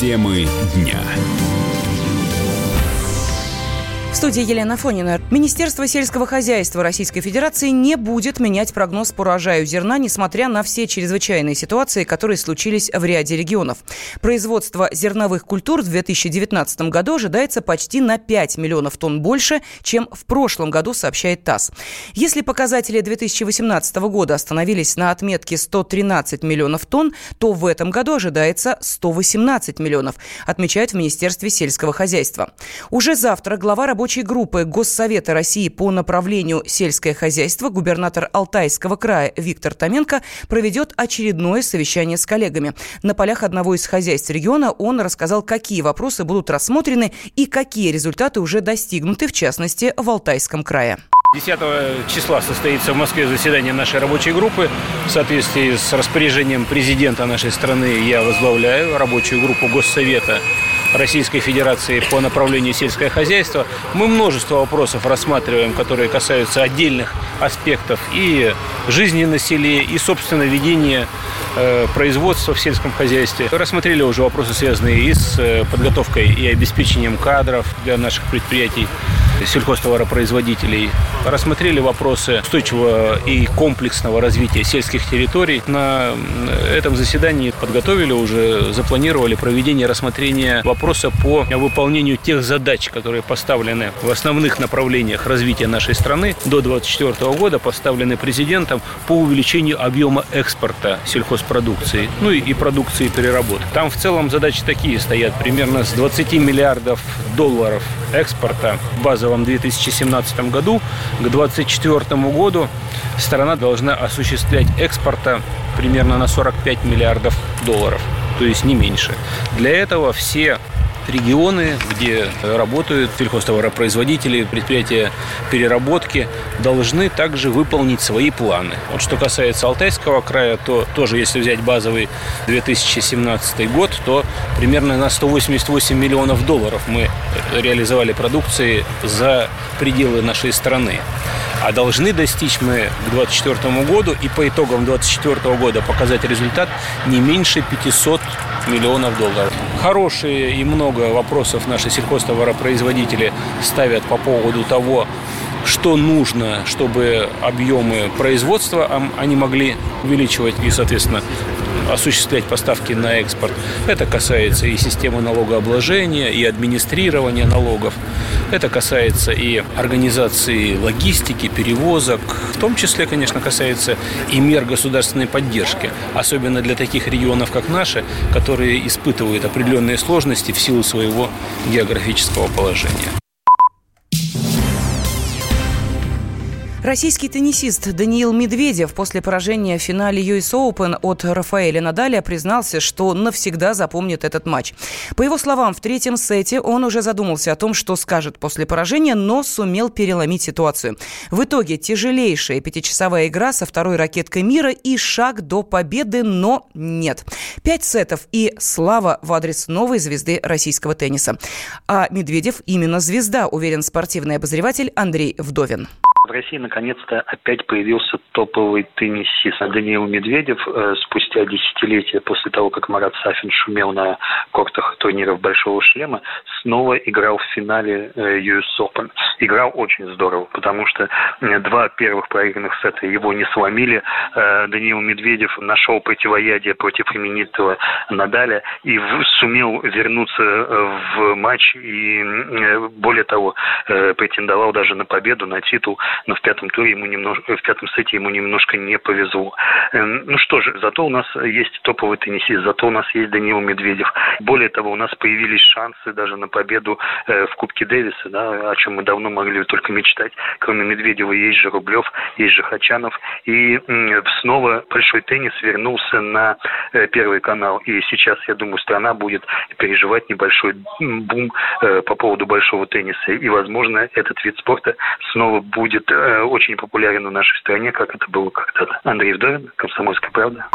Темы дня. Студии Елена Фонина. Министерство сельского хозяйства Российской Федерации не будет менять прогноз по урожаю зерна, несмотря на все чрезвычайные ситуации, которые случились в ряде регионов. Производство зерновых культур в 2019 году ожидается почти на 5 миллионов тонн больше, чем в прошлом году, сообщает ТАСС. Если показатели 2018 года остановились на отметке 113 миллионов тонн, то в этом году ожидается 118 миллионов, отмечают в Министерстве сельского хозяйства. Уже завтра глава рабочей рабочей группы Госсовета России по направлению сельское хозяйство губернатор Алтайского края Виктор Томенко проведет очередное совещание с коллегами. На полях одного из хозяйств региона он рассказал, какие вопросы будут рассмотрены и какие результаты уже достигнуты, в частности, в Алтайском крае. 10 числа состоится в Москве заседание нашей рабочей группы. В соответствии с распоряжением президента нашей страны я возглавляю рабочую группу Госсовета Российской Федерации по направлению сельское хозяйство. Мы множество вопросов рассматриваем, которые касаются отдельных аспектов и жизни на селе, и, собственно, ведения э, производства в сельском хозяйстве. Рассмотрели уже вопросы, связанные и с э, подготовкой и обеспечением кадров для наших предприятий сельхозтоваропроизводителей. Рассмотрели вопросы устойчивого и комплексного развития сельских территорий. На этом заседании подготовили уже, запланировали проведение рассмотрения вопроса по выполнению тех задач, которые поставлены в основных направлениях развития нашей страны до 2024 года, поставлены президентом по увеличению объема экспорта сельхозпродукции, ну и, и продукции переработки. Там в целом задачи такие стоят, примерно с 20 миллиардов долларов экспорта базового базовом 2017 году к 2024 году страна должна осуществлять экспорта примерно на 45 миллиардов долларов, то есть не меньше. Для этого все регионы, где работают сельхозтоваропроизводители, предприятия переработки, должны также выполнить свои планы. Вот что касается Алтайского края, то тоже, если взять базовый 2017 год, то примерно на 188 миллионов долларов мы реализовали продукции за пределы нашей страны. А должны достичь мы к 2024 году и по итогам 2024 года показать результат не меньше 500 миллионов долларов. Хорошие и много вопросов наши сельхозтоваропроизводители ставят по поводу того, что нужно, чтобы объемы производства они могли увеличивать и, соответственно, осуществлять поставки на экспорт. Это касается и системы налогообложения, и администрирования налогов. Это касается и организации логистики, перевозок. В том числе, конечно, касается и мер государственной поддержки. Особенно для таких регионов, как наши, которые испытывают определенные сложности в силу своего географического положения. Российский теннисист Даниил Медведев после поражения в финале US Open от Рафаэля Надаля признался, что навсегда запомнит этот матч. По его словам, в третьем сете он уже задумался о том, что скажет после поражения, но сумел переломить ситуацию. В итоге тяжелейшая пятичасовая игра со второй ракеткой мира и шаг до победы, но нет. Пять сетов и слава в адрес новой звезды российского тенниса. А Медведев именно звезда, уверен спортивный обозреватель Андрей Вдовин. В России наконец-то опять появился топовый теннисист Даниил Медведев. Э, спустя десятилетия после того, как Марат Сафин шумел на кортах турниров Большого Шлема, снова играл в финале э, US Open. Играл очень здорово, потому что э, два первых проигранных сета его не сломили. Даниил Медведев нашел противоядие против именитого Надаля и сумел вернуться в матч и, более того, претендовал даже на победу, на титул но в пятом туре ему немножко, в пятом сете ему немножко не повезло. Эм, ну что же, зато у нас есть топовый теннисист, зато у нас есть Даниил Медведев. Более того, у нас появились шансы даже на победу э, в Кубке Дэвиса, да, о чем мы давно могли только мечтать. Кроме Медведева есть же Рублев, есть же Хачанов. И снова большой теннис вернулся на э, Первый канал. И сейчас, я думаю, страна будет переживать небольшой бум э, по поводу большого тенниса. И, возможно, этот вид спорта снова будет будет э, очень популярен в нашей стране, как это было когда-то. Андрей Вдовин, «Комсомольская правда».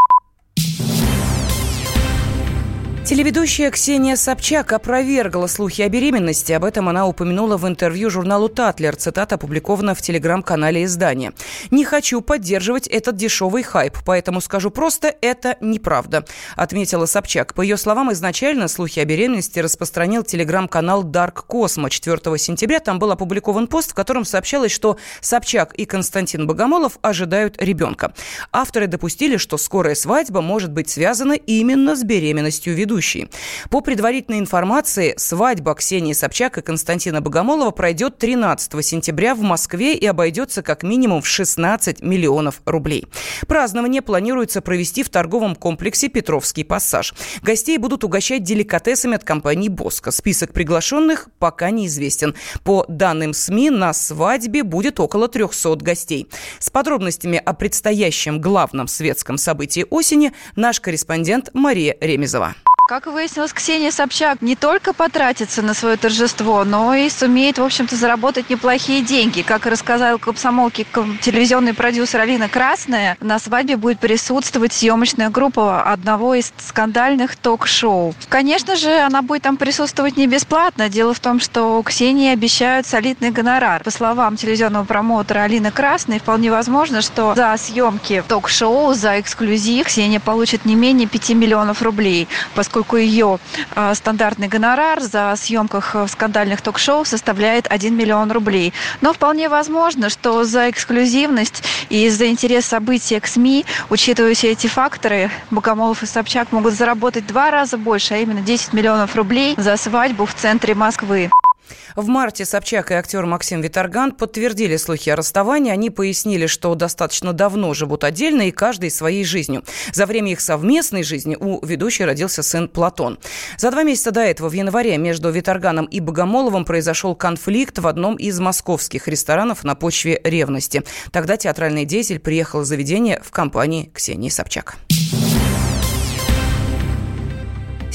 Телеведущая Ксения Собчак опровергла слухи о беременности. Об этом она упомянула в интервью журналу «Татлер». Цитата опубликована в телеграм-канале издания. «Не хочу поддерживать этот дешевый хайп, поэтому скажу просто, это неправда», отметила Собчак. По ее словам, изначально слухи о беременности распространил телеграм-канал Dark Cosmo. 4 сентября там был опубликован пост, в котором сообщалось, что Собчак и Константин Богомолов ожидают ребенка. Авторы допустили, что скорая свадьба может быть связана именно с беременностью ведущей ведущие. По предварительной информации, свадьба Ксении Собчак и Константина Богомолова пройдет 13 сентября в Москве и обойдется как минимум в 16 миллионов рублей. Празднование планируется провести в торговом комплексе «Петровский пассаж». Гостей будут угощать деликатесами от компании «Боско». Список приглашенных пока неизвестен. По данным СМИ, на свадьбе будет около 300 гостей. С подробностями о предстоящем главном светском событии осени наш корреспондент Мария Ремезова. Как выяснилось, Ксения Собчак не только потратится на свое торжество, но и сумеет, в общем-то, заработать неплохие деньги. Как и рассказал комсомолке телевизионный продюсер Алина Красная, на свадьбе будет присутствовать съемочная группа одного из скандальных ток-шоу. Конечно же, она будет там присутствовать не бесплатно. Дело в том, что Ксении обещают солидный гонорар. По словам телевизионного промоутера Алины Красной, вполне возможно, что за съемки ток-шоу, за эксклюзив Ксения получит не менее 5 миллионов рублей, поскольку поскольку ее а, стандартный гонорар за съемках в скандальных ток-шоу составляет 1 миллион рублей. Но вполне возможно, что за эксклюзивность и за интерес события к СМИ, учитывая все эти факторы, Богомолов и Собчак могут заработать два раза больше, а именно 10 миллионов рублей за свадьбу в центре Москвы. В марте Собчак и актер Максим Виторган подтвердили слухи о расставании. Они пояснили, что достаточно давно живут отдельно и каждый своей жизнью. За время их совместной жизни у ведущей родился сын Платон. За два месяца до этого, в январе, между Виторганом и Богомоловым произошел конфликт в одном из московских ресторанов на почве ревности. Тогда театральный деятель приехал в заведение в компании Ксении Собчак.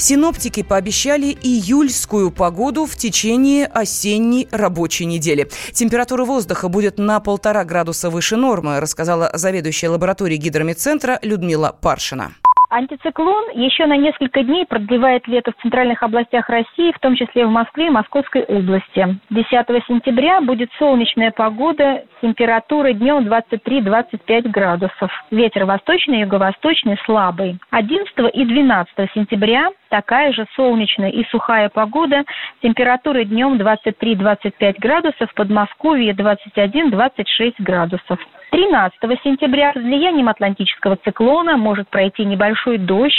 Синоптики пообещали июльскую погоду в течение осенней рабочей недели. Температура воздуха будет на полтора градуса выше нормы, рассказала заведующая лабораторией гидромедцентра Людмила Паршина. Антициклон еще на несколько дней продлевает лето в центральных областях России, в том числе в Москве и Московской области. 10 сентября будет солнечная погода, температура днем 23-25 градусов. Ветер восточный юго-восточный слабый. 11 и 12 сентября такая же солнечная и сухая погода. Температура днем 23-25 градусов, в Подмосковье 21-26 градусов. 13 сентября с влиянием атлантического циклона может пройти небольшой дождь.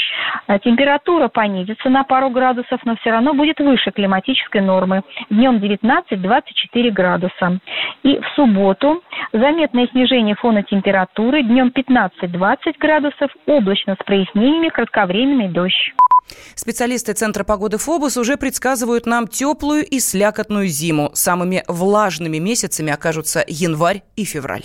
А температура понизится на пару градусов, но все равно будет выше климатической нормы. Днем 19-24 градуса. И в субботу заметное снижение фона температуры. Днем 15-20 градусов, облачно с прояснениями, кратковременный дождь. Специалисты Центра погоды ФОБУС уже предсказывают нам теплую и слякотную зиму. Самыми влажными месяцами окажутся январь и февраль.